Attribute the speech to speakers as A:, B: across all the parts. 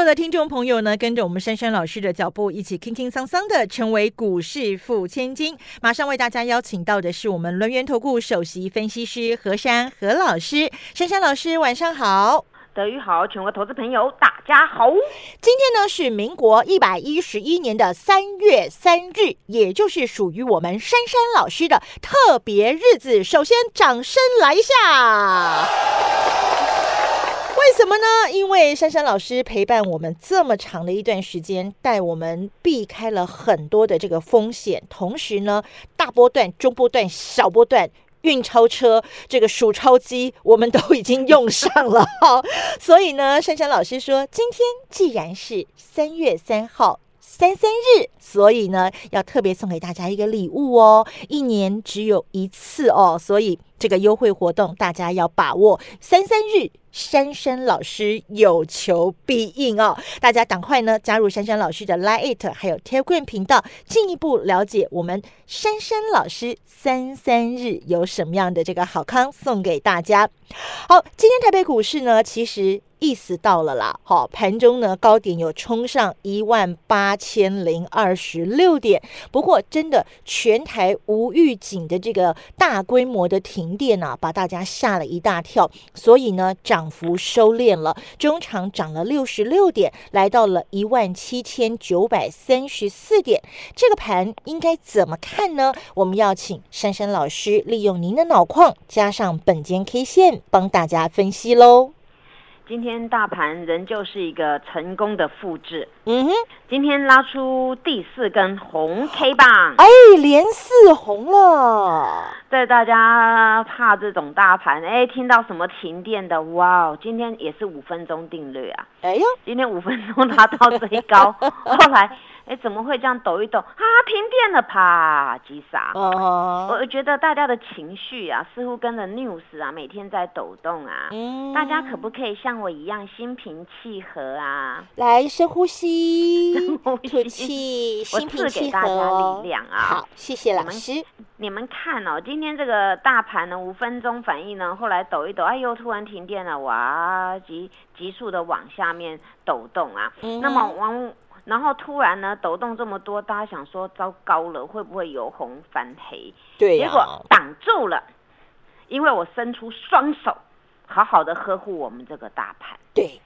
A: 各位的听众朋友呢，跟着我们珊珊老师的脚步，一起轻轻桑桑的成为股市富千金。马上为大家邀请到的是我们轮源投顾首席分析师何珊何老师。珊珊老师，晚上好。
B: 德语好，全国投资朋友大家好。
A: 今天呢是民国一百一十一年的三月三日，也就是属于我们珊珊老师的特别日子。首先，掌声来一下。怎么呢？因为珊珊老师陪伴我们这么长的一段时间，带我们避开了很多的这个风险，同时呢，大波段、中波段、小波段。运钞车这个数钞机，我们都已经用上了哈，所以呢，珊珊老师说，今天既然是三月三号。三三日，所以呢，要特别送给大家一个礼物哦。一年只有一次哦，所以这个优惠活动大家要把握。三三日，珊珊老师有求必应哦，大家赶快呢加入珊珊老师的 Lite 还有 Telegram 频道，进一步了解我们珊珊老师三三日有什么样的这个好康送给大家。好，今天台北股市呢，其实。意思到了啦，好，盘中呢高点有冲上一万八千零二十六点，不过真的全台无预警的这个大规模的停电啊，把大家吓了一大跳，所以呢涨幅收敛了，中场涨了六十六点，来到了一万七千九百三十四点，这个盘应该怎么看呢？我们要请珊珊老师利用您的脑矿加上本间 K 线帮大家分析喽。
B: 今天大盘仍旧是一个成功的复制，
A: 嗯哼，
B: 今天拉出第四根红 K 棒，
A: 哎，连四红了。
B: 在大家怕这种大盘，哎，听到什么停电的，哇，今天也是五分钟定律啊，
A: 哎呦，
B: 今天五分钟拉到最高，后来。哎，怎么会这样抖一抖啊？停电了，啪，急刹。
A: 哦，
B: 我觉得大家的情绪啊，似乎跟着 news 啊，每天在抖动啊。
A: 嗯，
B: 大家可不可以像我一样心平气和啊？
A: 来，深呼吸，
B: 深呼
A: 气，
B: 我赐给大家力量啊！
A: 好，谢谢老师。
B: 你们看哦，今天这个大盘呢，五分钟反应呢，后来抖一抖，哎呦，突然停电了，哇，急急速的往下面抖动啊。
A: 嗯，
B: 那么往。然后突然呢，抖动这么多，大家想说糟糕了，会不会由红翻黑？
A: 对
B: 结果挡住了，因为我伸出双手，好好的呵护我们这个大盘。
A: 对，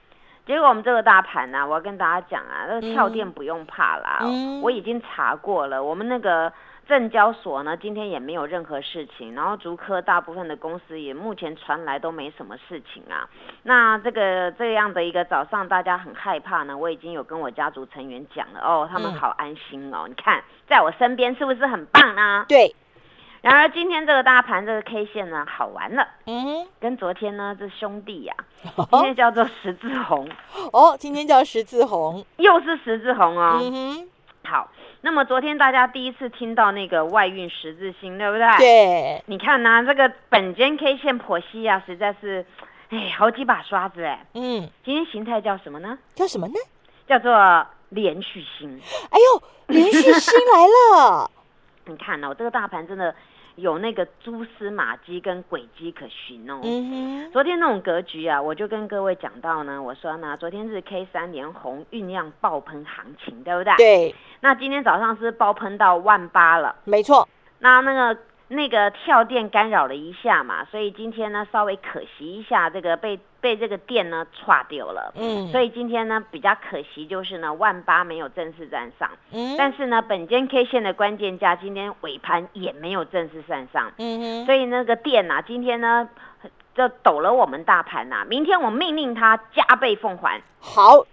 B: 结果我们这个大盘呢，我要跟大家讲啊，那个跳电不用怕啦，我已经查过了，我们那个。证交所呢，今天也没有任何事情，然后竹科大部分的公司也目前传来都没什么事情啊。那这个这样的一个早上，大家很害怕呢，我已经有跟我家族成员讲了哦，他们好安心哦。你看，在我身边是不是很棒啊？
A: 对。
B: 然而今天这个大盘这个 K 线呢，好玩了，
A: 嗯，
B: 跟昨天呢这兄弟呀，今天叫做十字红
A: 哦，今天叫十字红，
B: 又是十字红哦。
A: 嗯哼，
B: 好。那么昨天大家第一次听到那个外运十字星，对不对？
A: 对。
B: 你看呢，这个本间 K 线剖析啊，实在是，哎，好几把刷子哎。
A: 嗯。
B: 今天形态叫什么呢？
A: 叫什么呢？
B: 叫做连续星。
A: 哎呦，连续星来了！
B: 你看哦，这个大盘真的。有那个蛛丝马迹跟轨迹可循哦。
A: 嗯哼。
B: 昨天那种格局啊，我就跟各位讲到呢，我说呢，昨天是 K 三连红酝酿爆喷行情，对不对？
A: 对。
B: 那今天早上是爆喷到万八了。
A: 没错。
B: 那那个。那个跳电干扰了一下嘛，所以今天呢稍微可惜一下，这个被被这个电呢岔掉了。
A: 嗯，
B: 所以今天呢比较可惜就是呢万八没有正式站上。
A: 嗯，
B: 但是呢本间 K 线的关键价今天尾盘也没有正式站上。
A: 嗯哼，
B: 所以那个电呐今天呢就抖了我们大盘呐，明天我命令它加倍奉还。
A: 好。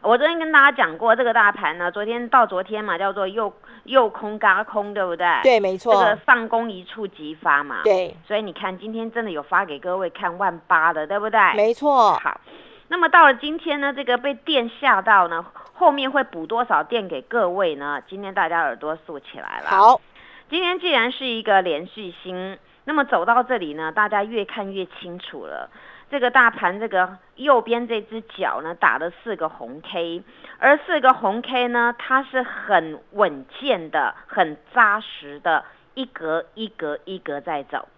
B: 我昨天跟大家讲过，这个大盘呢，昨天到昨天嘛，叫做又又空嘎空，对不对？
A: 对，没错。
B: 这个上攻一触即发嘛。
A: 对。
B: 所以你看，今天真的有发给各位看万八的，对不对？
A: 没错。
B: 好，那么到了今天呢，这个被电吓到呢，后面会补多少电给各位呢？今天大家耳朵竖起来了。
A: 好，
B: 今天既然是一个连续星。那么走到这里呢，大家越看越清楚了。这个大盘这个右边这只脚呢，打了四个红 K，而四个红 K 呢，它是很稳健的、很扎实的，一格一格一格在走。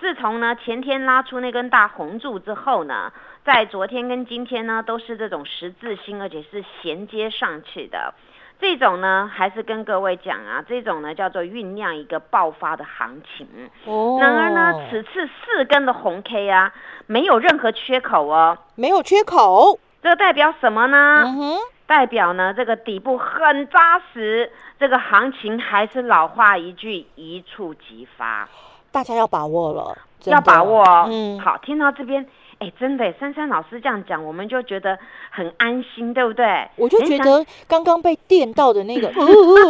B: 自从呢前天拉出那根大红柱之后呢，在昨天跟今天呢，都是这种十字星，而且是衔接上去的。这种呢，还是跟各位讲啊，这种呢叫做酝酿一个爆发的行情。哦。然而呢，此次四根的红 K 啊，没有任何缺口哦，
A: 没有缺口，
B: 这个代表什么呢？嗯哼。代表呢，这个底部很扎实，这个行情还是老话一句，一触即发。
A: 大家要把握了，
B: 要把握哦。嗯。好，听到这边。哎，真的，珊珊老师这样讲，我们就觉得很安心，对不对？
A: 我就觉得刚刚被电到的那个，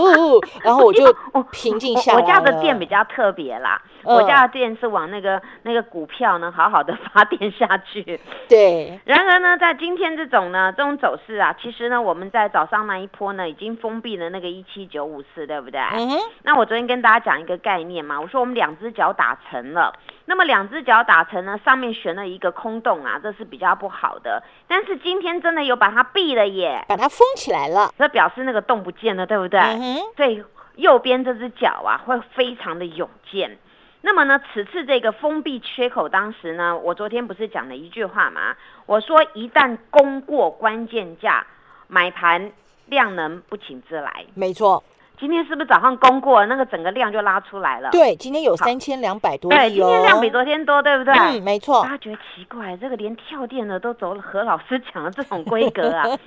A: 然后我就 平静下来
B: 我家的电比较特别啦，我家的电是往那个那个股票呢，好好的 发电下去。
A: 对。
B: 然而呢，在今天这种呢，这种走势啊，其实呢，我们在早上那一波呢，已经封闭了那个一七九五四，对不对？嗯哼。那我昨天跟大家讲一个概念嘛，我说我们两只脚打沉了。那么两只脚打成呢，上面悬了一个空洞啊，这是比较不好的。但是今天真的有把它闭了耶，
A: 把它封起来了，
B: 这表示那个洞不见了，对不对？所以右边这只脚啊，会非常的勇健。那么呢，此次这个封闭缺口，当时呢，我昨天不是讲了一句话吗？我说一旦攻过关键价，买盘量能不请自来。
A: 没错。
B: 今天是不是早上攻过那个整个量就拉出来了？
A: 对，今天有三千两百多亿
B: 对，今天量比昨天多，对不对？
A: 嗯，没错。
B: 大家觉得奇怪，这个连跳电的都走了，何老师讲的这种规格啊？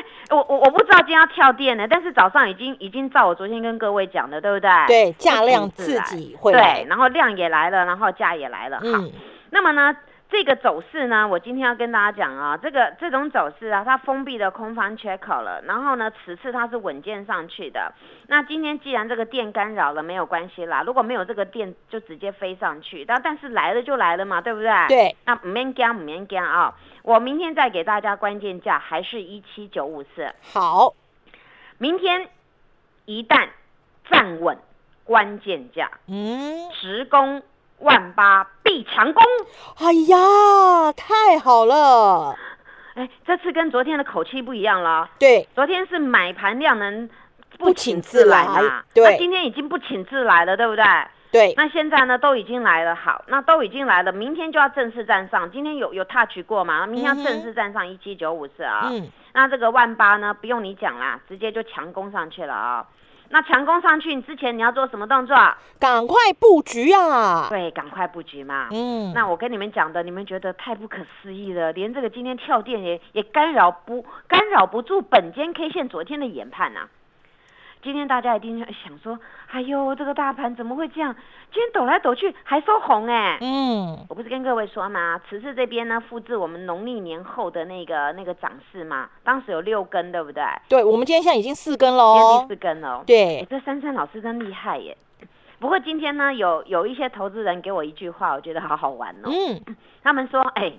B: 我我我不知道今天要跳电呢，但是早上已经已经照我昨天跟各位讲的，对不对？
A: 对，价量自己会
B: 对，然后量也来了，然后价也来了。好，那么呢？这个走势呢，我今天要跟大家讲啊，这个这种走势啊，它封闭的空方缺口了，然后呢，此次它是稳健上去的。那今天既然这个电干扰了，没有关系啦，如果没有这个电，就直接飞上去。但但是来了就来了嘛，对不对？
A: 对。
B: 那唔免惊，唔免惊啊！我明天再给大家关键价，还是一七九五四。
A: 好，
B: 明天一旦站稳关键价，嗯，直攻。万八必强攻！
A: 哎呀，太好了！
B: 哎，这次跟昨天的口气不一样了。
A: 对，
B: 昨天是买盘量能不请自来嘛，
A: 对，那
B: 今天已经不请自来了，对不对？
A: 对。
B: 那现在呢，都已经来了，好，那都已经来了，明天就要正式站上。今天有有 touch 过嘛？明天要正式站上一七九五四啊。嗯。那这个万八呢，不用你讲啦，直接就强攻上去了啊。那强攻上去，你之前你要做什么动作？
A: 赶快布局啊！
B: 对，赶快布局嘛。嗯，那我跟你们讲的，你们觉得太不可思议了，连这个今天跳电也也干扰不干扰不住本间 K 线昨天的研判呐。今天大家一定想说，哎呦，这个大盘怎么会这样？今天抖来抖去还收红哎。嗯，我不是跟各位说吗？此次这边呢，复制我们农历年后的那个那个涨势嘛，当时有六根，对不对？
A: 对，我们今天现在已经四根喽。
B: 今天第四根喽。
A: 对，
B: 这珊珊老师真厉害耶。不过今天呢，有有一些投资人给我一句话，我觉得好好玩哦。嗯。他们说，哎，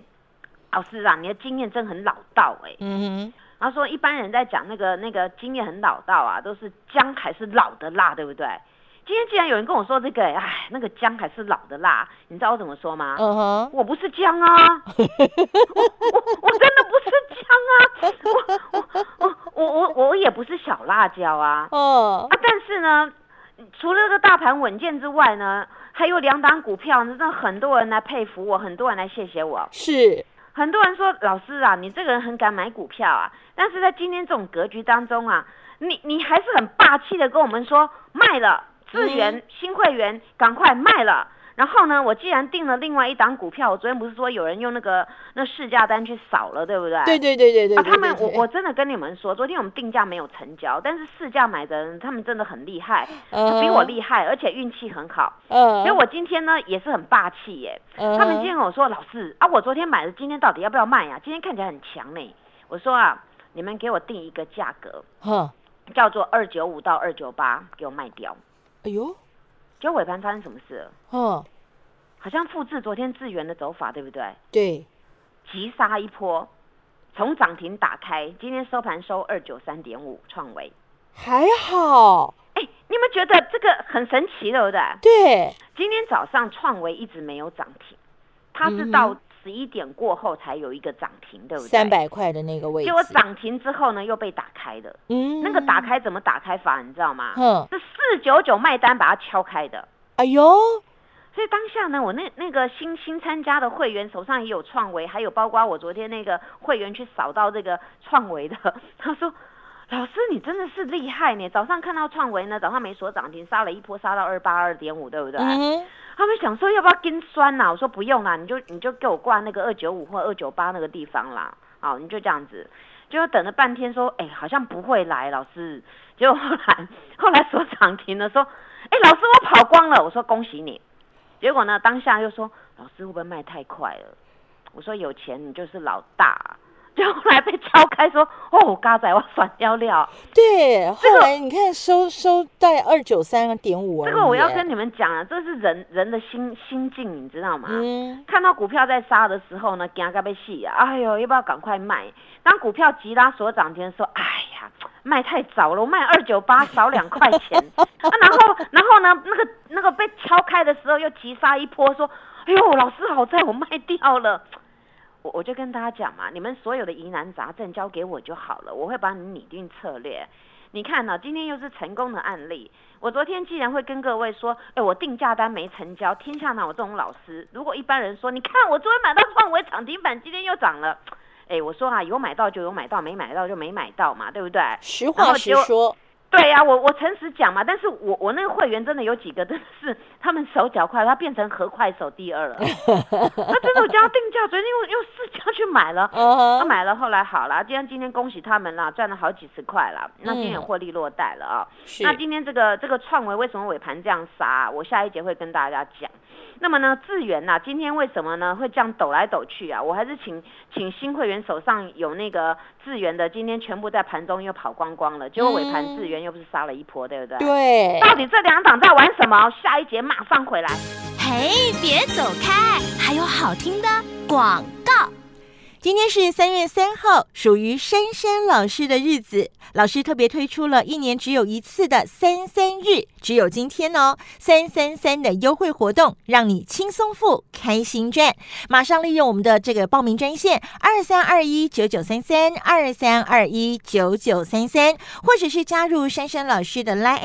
B: 老师啊，你的经验真很老道哎。嗯哼。他说：“一般人在讲那个那个经验很老道啊，都是姜还是老的辣，对不对？今天既然有人跟我说这个，哎，那个姜还是老的辣，你知道我怎么说吗？嗯哼，我不是姜啊，我我我真的不是姜啊，我我我我我我也不是小辣椒啊。哦啊，但是呢，除了这个大盘稳健之外呢，还有两档股票，真的很多人来佩服我，很多人来谢谢我。
A: 是。”
B: 很多人说老师啊，你这个人很敢买股票啊，但是在今天这种格局当中啊，你你还是很霸气的跟我们说卖了资源新会员赶快卖了。然后呢，我既然定了另外一档股票，我昨天不是说有人用那个那市价单去扫了，对不对？
A: 对对对对对。啊，
B: 他们我我真的跟你们说，昨天我们定价没有成交，但是市价买的人他们真的很厉害，比我厉害，而且运气很好。嗯。所以我今天呢也是很霸气耶。嗯。他们今天跟我说，老师啊，我昨天买的，今天到底要不要卖呀？今天看起来很强呢。我说啊，你们给我定一个价格，叫做二九五到二九八，给我卖掉。哎呦。就尾盘发生什么事了？哦，好像复制昨天智源的走法，对不对？
A: 对，
B: 急杀一波，从涨停打开，今天收盘收二九三点五，创维
A: 还好。
B: 哎，你们觉得这个很神奇，对不对？
A: 对。
B: 今天早上创维一直没有涨停，它是到十一点过后才有一个涨停，对不对？
A: 三百块的那个位置。
B: 结果涨停之后呢，又被打开了。嗯。那个打开怎么打开法？你知道吗？嗯。是四九九卖单把它敲开的。
A: 哎呦！
B: 所以当下呢，我那那个新新参加的会员手上也有创维，还有包括我昨天那个会员去扫到这个创维的，他说：“老师你真的是厉害呢！早上看到创维呢，早上没锁涨停，杀了一波，杀到二八二点五，对不对？”嗯。他们想说要不要跟酸呐？我说不用啦，你就你就给我挂那个二九五或二九八那个地方啦。好，你就这样子，就等了半天说，哎，好像不会来，老师。结果后来 后来说涨停了，说，哎，老师我跑光了。我说恭喜你。结果呢？当下又说老师会不会卖太快了？我说有钱你就是老大。就后来被敲开说 哦，嘎仔我算掉了。
A: 对，后来你看收收在二九三点五。
B: 这个我要跟你们讲啊，这是人人的心心境，你知道吗？嗯。看到股票在杀的时候呢，惊嘎被戏啊！哎呦，要不要赶快卖？当股票急拉所涨停的时候，哎呀，卖太早了，我卖二九八少两块钱。啊，然后然后呢，那个那个被敲开的时候又急杀一波，说，哎呦，老师好在我卖掉了。我我就跟大家讲嘛，你们所有的疑难杂症交给我就好了，我会帮你拟定策略。你看呢，今天又是成功的案例。我昨天既然会跟各位说，哎，我定价单没成交，天下哪有这种老师？如果一般人说，你看我昨天买到创维涨停板，今天又涨了，哎，我说啊，有买到就有买到，没买到就没买到嘛，对不对？
A: 实话实说。
B: 对呀，我我诚实讲嘛，但是我我那个会员真的有几个真的是他们手脚快，他变成和快手第二了。他真的我叫他定价，昨天用用市价去买了，他买了，后来好了，今天今天恭喜他们啦，赚了好几十块了，那今天获利落袋了啊。那今天这个这个创维为什么尾盘这样杀？我下一节会跟大家讲。那么呢，智源呐，今天为什么呢会这样抖来抖去啊？我还是请请新会员手上有那个智源的，今天全部在盘中又跑光光了，结果尾盘智源又不是杀了一波，对不对？
A: 对。
B: 到底这两档在玩什么？下一节马上回来。
C: 嘿，别走开，还有好听的广告。
A: 今天是三月三号，属于珊珊老师的日子。老师特别推出了一年只有一次的三三日，只有今天哦，三三三的优惠活动，让你轻松付、开心赚。马上利用我们的这个报名专线二三二一九九三三二三二一九九三三，或者是加入珊珊老师的 Line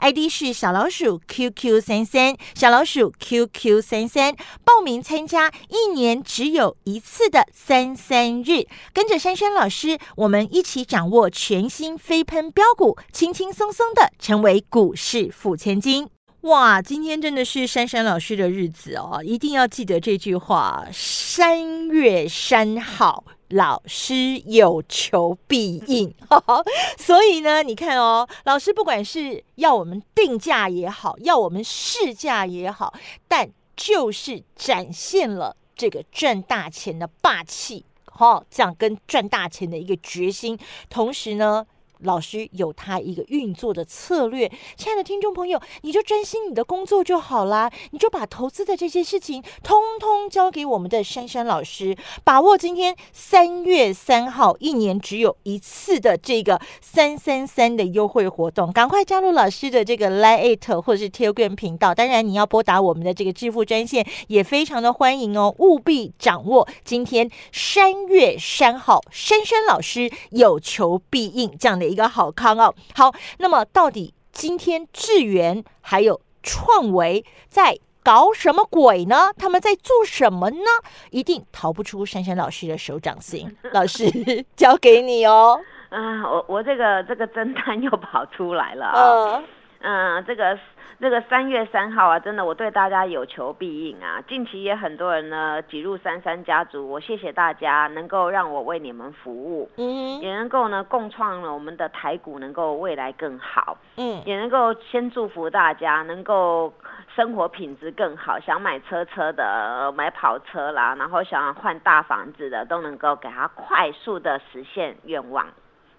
A: ID 是小老鼠 QQ 三三小老鼠 QQ 三三，报名参加一年只有一次的三三日，跟着珊珊老师，我们一起掌握全。新飞喷标股，轻轻松松的成为股市富千金。哇，今天真的是珊珊老师的日子哦，一定要记得这句话：山月山好，老师有求必应。所以呢，你看哦，老师不管是要我们定价也好，要我们试价也好，但就是展现了这个赚大钱的霸气。好，这样跟赚大钱的一个决心，同时呢。老师有他一个运作的策略，亲爱的听众朋友，你就专心你的工作就好啦，你就把投资的这些事情通通交给我们的珊珊老师，把握今天三月三号一年只有一次的这个三三三的优惠活动，赶快加入老师的这个 Lite 或者是 Telegram 频道，当然你要拨打我们的这个支付专线也非常的欢迎哦，务必掌握今天三月三号珊珊老师有求必应这样的。一个好康哦，好，那么到底今天智源还有创维在搞什么鬼呢？他们在做什么呢？一定逃不出珊珊老师的手掌心，老师交给你哦。
B: 啊，我我这个这个侦探又跑出来了啊，嗯，这个。这个三月三号啊，真的我对大家有求必应啊！近期也很多人呢挤入三三家族，我谢谢大家能够让我为你们服务，嗯，也能够呢共创了我们的台股能够未来更好，嗯，也能够先祝福大家能够生活品质更好，想买车车的买跑车啦，然后想换大房子的都能够给他快速的实现愿望，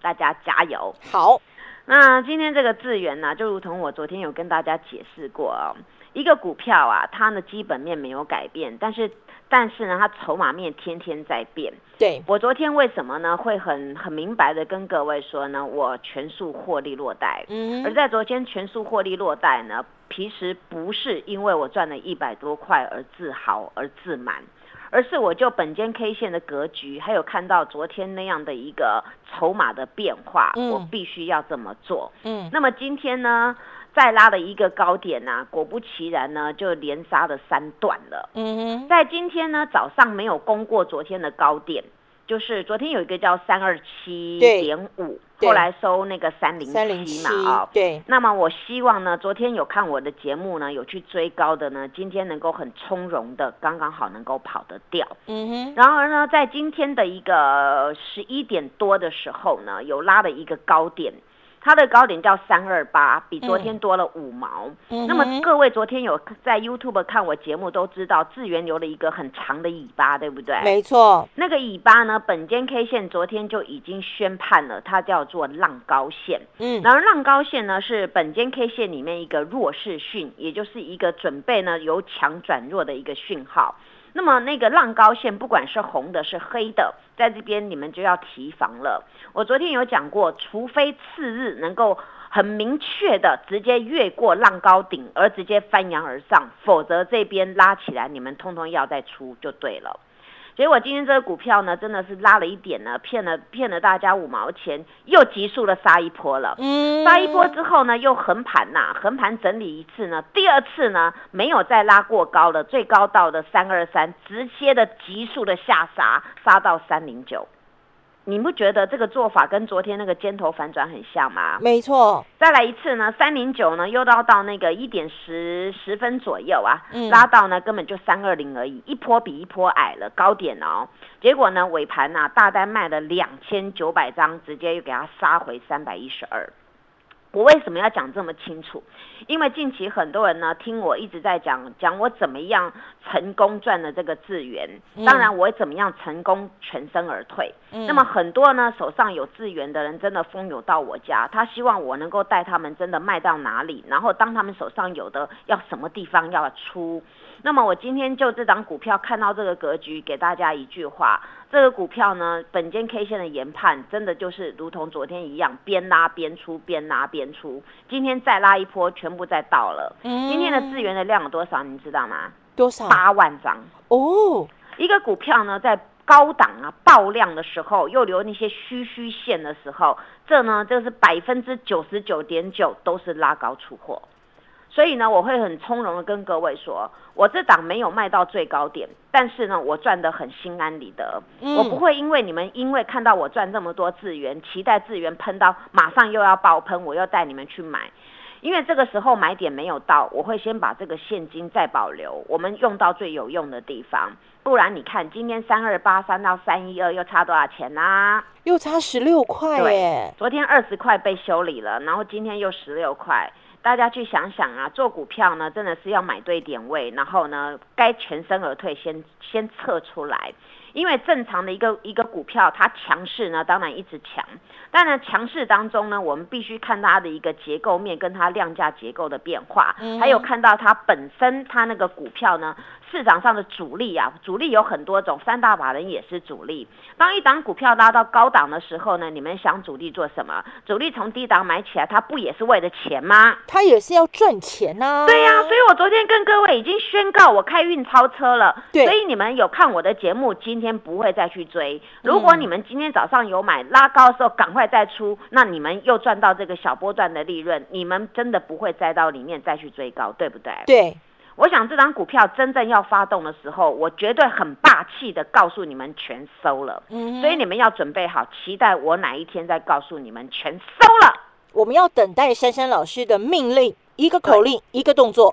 B: 大家加油！
A: 好。
B: 那今天这个智源呢，就如同我昨天有跟大家解释过哦，一个股票啊，它的基本面没有改变，但是但是呢，它筹码面天天在变。
A: 对
B: 我昨天为什么呢？会很很明白的跟各位说呢，我全数获利落袋。
A: 嗯
B: 而在昨天全数获利落袋呢，其实不是因为我赚了一百多块而自豪而自满，而是我就本间 K 线的格局，还有看到昨天那样的一个筹码的变化，
A: 嗯
B: 我必须要这么做。
A: 嗯
B: 那么今天呢，再拉了一个高点呐、果不其然呢，就连杀了三段了。
A: 嗯哼，
B: 在今天呢，早上没有攻过昨天的高点，就是昨天有一个叫三二七
A: 对
B: 点五，
A: 对
B: 后来收那个三零
A: 七
B: 七嘛啊、
A: 对，
B: 那么我希望呢，昨天有看我的节目呢，有去追高的呢，今天能够很从容的，刚刚好能够跑得掉。
A: 嗯哼，
B: 然而呢，在今天的一个十一点多的时候呢，有拉了一个高点，它的高点叫三二八，比昨天多了五毛。
A: 嗯
B: 那么各位昨天有在 YouTube 看我节目都知道，智源留了一个很长的尾巴，对不对？
A: 没错，
B: 那个尾巴呢，本间 K 线昨天就已经宣判了，它叫做浪高线。
A: 嗯
B: 然而浪高线呢是本间 K 线里面一个弱势讯，也就是一个准备呢由强转弱的一个讯号。那么那个浪高线，不管是红的是黑的，在这边你们就要提防了。我昨天有讲过，除非次日能够很明确的直接越过浪高顶，而直接翻扬而上，否则这边拉起来，你们通通要再出就对了。结果今天这个股票呢，真的是拉了一点呢，骗了骗了大家五毛钱，又急速的杀一波了。
A: 嗯，
B: 杀一波之后呢，又横盘呐、横盘整理一次呢，第二次呢没有再拉过高了，最高到的三二三，直接的急速的下杀，杀到三零九。你不觉得这个做法跟昨天那个尖头反转很像吗？
A: 没错，
B: 再来一次呢，三零九呢又到到那个一点十十分左右啊，
A: 嗯
B: 拉到呢根本就三二零而已，一波比一波矮了，高点哦。结果呢尾盘呐、大单卖了两千九百张，直接又给它杀回三百一十二。我为什么要讲这么清楚？因为近期很多人呢听我一直在讲讲我怎么样成功赚了这个资源，
A: 嗯
B: 当然我怎么样成功全身而退。
A: 嗯
B: 那么很多呢手上有资源的人真的蜂拥到我家，他希望我能够带他们真的卖到哪里，然后当他们手上有的要什么地方要出。那么我今天就这张股票看到这个格局，给大家一句话：这个股票呢，本间 K 线的研判真的就是如同昨天一样，边拉边出，边拉边出。今天再拉一波，全部再到了。
A: 嗯
B: 今天的资源的量有多少？你知道吗？
A: 多少？
B: 八万张。
A: 哦，
B: 一个股票呢，在高档啊爆量的时候，又留那些虚虚线的时候，这呢就是百分之九十九点九都是拉高出货。所以呢，我会很从容的跟各位说，我这档没有卖到最高点，但是呢，我赚得很心安理得。
A: 嗯
B: 我不会因为你们因为看到我赚这么多资源，期待资源喷到马上又要爆喷，我又带你们去买。因为这个时候买点没有到，我会先把这个现金再保留，我们用到最有用的地方。不然你看，今天三二八三到三一二又差多少钱啦、
A: 又差十六块
B: 对
A: 耶，
B: 昨天二十块被修理了，然后今天又十六块。大家去想想啊，做股票呢，真的是要买对点位，然后呢，该全身而退先先撤出来。因为正常的一个一个股票，它强势呢，当然一直强。但呢强势当中呢，我们必须看它的一个结构面跟它量价结构的变化，
A: 嗯
B: 还有看到它本身它那个股票呢，市场上的主力啊，主力有很多种，三大法人也是主力。当一档股票拉到高档的时候呢，你们想主力做什么？主力从低档买起来，它不也是为了钱吗？
A: 他也是要赚钱呐、
B: 对呀、所以我昨天跟各位已经宣告我开运钞车了，
A: 对
B: 所以你们有看我的节目，今天不会再去追。如果你们今天早上有买拉高的时候，赶快再出，那你们又赚到这个小波段的利润，你们真的不会再到里面再去追高，对不对？
A: 对，
B: 我想这张股票真正要发动的时候，我绝对很霸气的告诉你们全收了，
A: 嗯
B: 所以你们要准备好，期待我哪一天再告诉你们全收了。
A: 我们要等待珊珊老师的命令，一个口令，一个动作。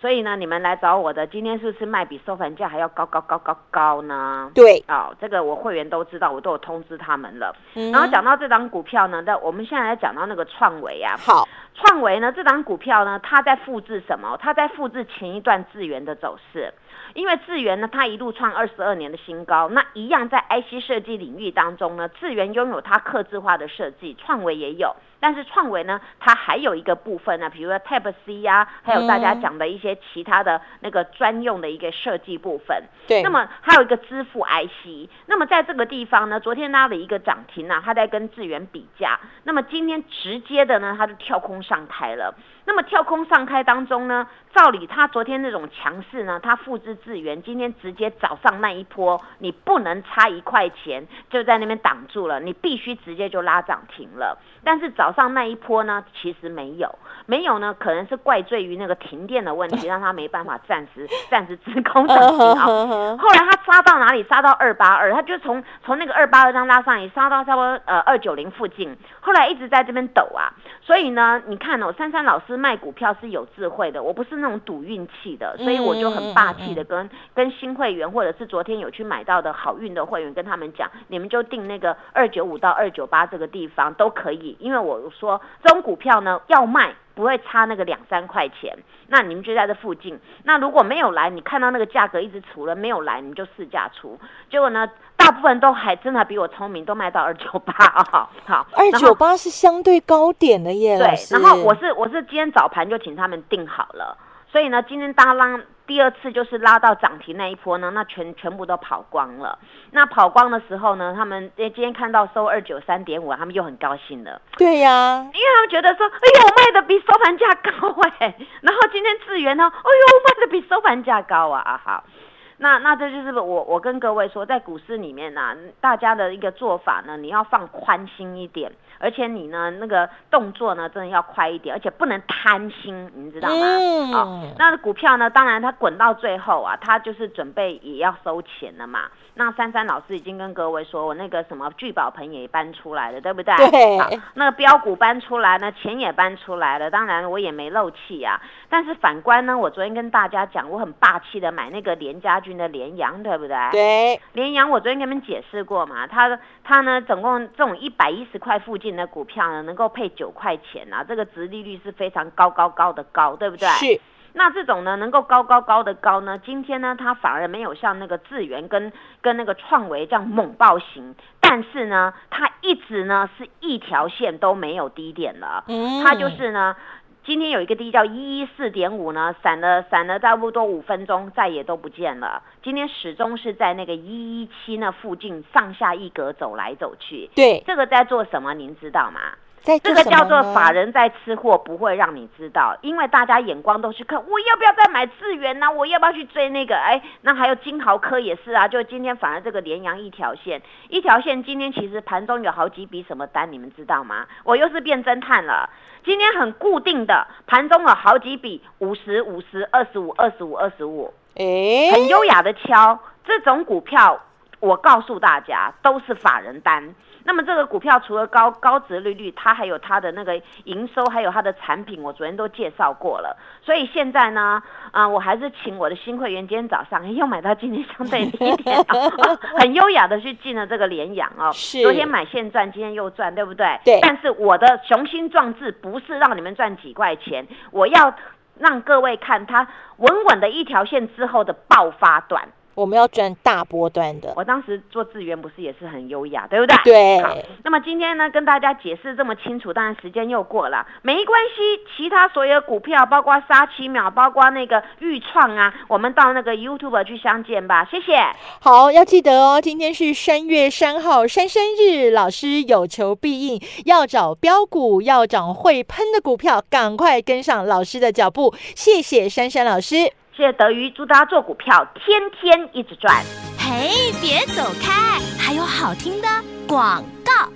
B: 所以呢，你们来找我的，今天是不是卖比收盘价还要高高高高高呢？
A: 对，
B: 哦，这个我会员都知道，我都有通知他们了。
A: 嗯
B: 然后讲到这张股票呢，那我们现在来讲到那个创维啊，
A: 好，
B: 创维呢这张股票呢，它在复制什么？它在复制前一段智源的走势。因为智源呢，它一路创二十二年的新高，那一样在 IC 设计领域当中呢，智源拥有它刻字化的设计，创维也有。但是创维呢，它还有一个部分呢，比如说 Type C 呀、还有大家讲的一些些其他的那个专用的一个设计部分。
A: 对。
B: 那么还有一个支付 IC，那么在这个地方呢，昨天拉了一个涨停啊，它在跟智源比价。那么今天直接的呢，它就跳空上台了。那么跳空上开当中呢，照理他昨天那种强势呢，他复制资源，今天直接早上那一波，你不能差一块钱就在那边挡住了，你必须直接就拉涨停了。但是早上那一波呢，其实没有，没有呢，可能是怪罪于那个停电的问题，让他没办法暂时暂时止空 涨停啊。后来它杀到哪里？杀到二八二，他就从从那个二八二张拉上来，杀到差不多呃二九零附近，后来一直在这边抖啊。所以呢，你看哦，珊珊老师。卖股票是有智慧的，我不是那种赌运气的，所以我就很霸气的跟跟新会员或者是昨天有去买到的好运的会员跟他们讲，你们就定那个二九五到二九八这个地方都可以，因为我说这种股票呢要卖不会差那个两三块钱，那你们就在这附近。那如果没有来，你看到那个价格一直除了没有来，你们就试价出。结果呢？大部分都还真的比我聪明，都卖到二九八啊！好，
A: 二九八是相对高点的耶。
B: 对，然后我是我是今天早盘就请他们定好了，所以呢，今天大拉第二次就是拉到涨停那一波呢，那全全部都跑光了。那跑光的时候呢，他们今天看到收二九三点五，他们又很高兴了。
A: 对呀，
B: 因为他们觉得说，哎呦，卖的比收盘价高哎。然后今天智源呢，哎呦，卖的比收盘价高啊！啊好。那那这就是我我跟各位说，在股市里面呢，大家的一个做法呢，你要放宽心一点，而且你呢那个动作呢，真的要快一点，而且不能贪心，你知道吗？哦，那股票呢，当然它滚到最后啊，它就是准备也要收钱了嘛。那珊珊老师已经跟各位说，我那个什么聚宝盆也搬出来了，对不对？
A: 对。
B: 好，那个标股搬出来呢，钱也搬出来了，当然我也没漏气呀。但是反观呢，我昨天跟大家讲，我很霸气的买那个连家军的连阳，对不对？
A: 对。
B: 连阳我昨天跟你们解释过嘛，它它呢总共这种一百一十块附近的股票呢，能够配九块钱啊，这个值利率是非常高高高的高，对不对？
A: 是。
B: 那这种呢，能够高高高的高呢，今天呢，它反而没有像那个智源跟跟那个创维这样猛爆型，但是呢，它一直呢是一条线都没有低点了，它就是呢，今天有一个低叫一一四点五呢，闪了闪了差不多五分钟，再也都不见了，今天始终是在那个一一七那附近上下一格走来走去，
A: 对，
B: 这个在做什么，您知道吗？
A: 这
B: 个叫做法人在吃货，不会让你知道，因为大家眼光都是看我要不要再买智源呢？我要不要去追那个？哎，那还有金豪科也是啊，就今天反而这个连阳一条线，一条线今天其实盘中有好几笔什么单，你们知道吗？我又是变侦探了，今天很固定的盘中有好几笔五十五十二十五二十五二十五，
A: 哎，
B: 很优雅的敲这种股票，我告诉大家都是法人单。那么这个股票除了高高值利率，它还有它的那个营收，还有它的产品，我昨天都介绍过了。所以现在呢，啊，我还是请我的新会员今天早上又买到今天相对低点，很优雅的去进了这个联阳哦。
A: 是。
B: 昨天买现赚，今天又赚，对不对？
A: 对。
B: 但是我的雄心壮志不是让你们赚几块钱，我要让各位看它稳稳的一条线之后的爆发段。
A: 我们要赚大波段的。
B: 我当时做资源不是也是很优雅，对不对？
A: 对。
B: 好，那么今天呢，跟大家解释这么清楚，当然时间又过了，没关系。其他所有股票，包括沙七秒，包括那个豫创啊，我们到那个 YouTube 去相见吧。谢谢。
A: 好，要记得哦，今天是三月三号，三生日，老师有求必应，要找标股，要找会喷的股票，赶快跟上老师的脚步。谢谢珊珊老师。
B: 谢谢德瑜，祝大家做股票天天一直赚。
C: 嘿，别走开，还有好听的广告。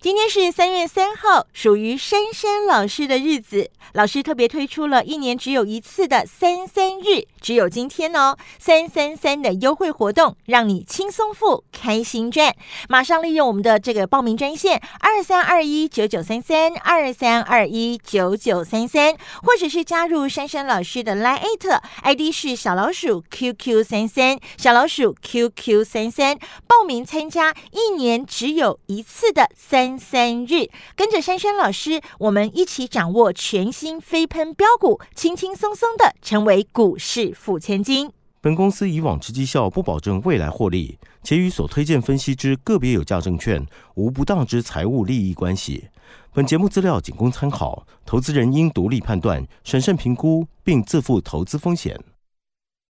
A: 今天是三月三号，属于珊珊老师的日子。老师特别推出了一年只有一次的三三日，只有今天哦，三三三的优惠活动，让你轻松付，开心赚。马上利用我们的这个报名专线二三二一九九三三二三二一九九三三，或者是加入珊珊老师的 Line ID 是小老鼠 QQ 三三，小老鼠 QQ 三三，报名参加一年只有一次的三。三日，跟着珊珊老师，我们一起掌握全新飞喷标股，轻轻松松的成为股市付千金。
D: 本公司以往之绩效不保证未来获利，且与所推荐分析之个别有价证券无不当之财务利益关系。本节目资料仅供参考，投资人应独立判断、审慎评估，并自负投资风险。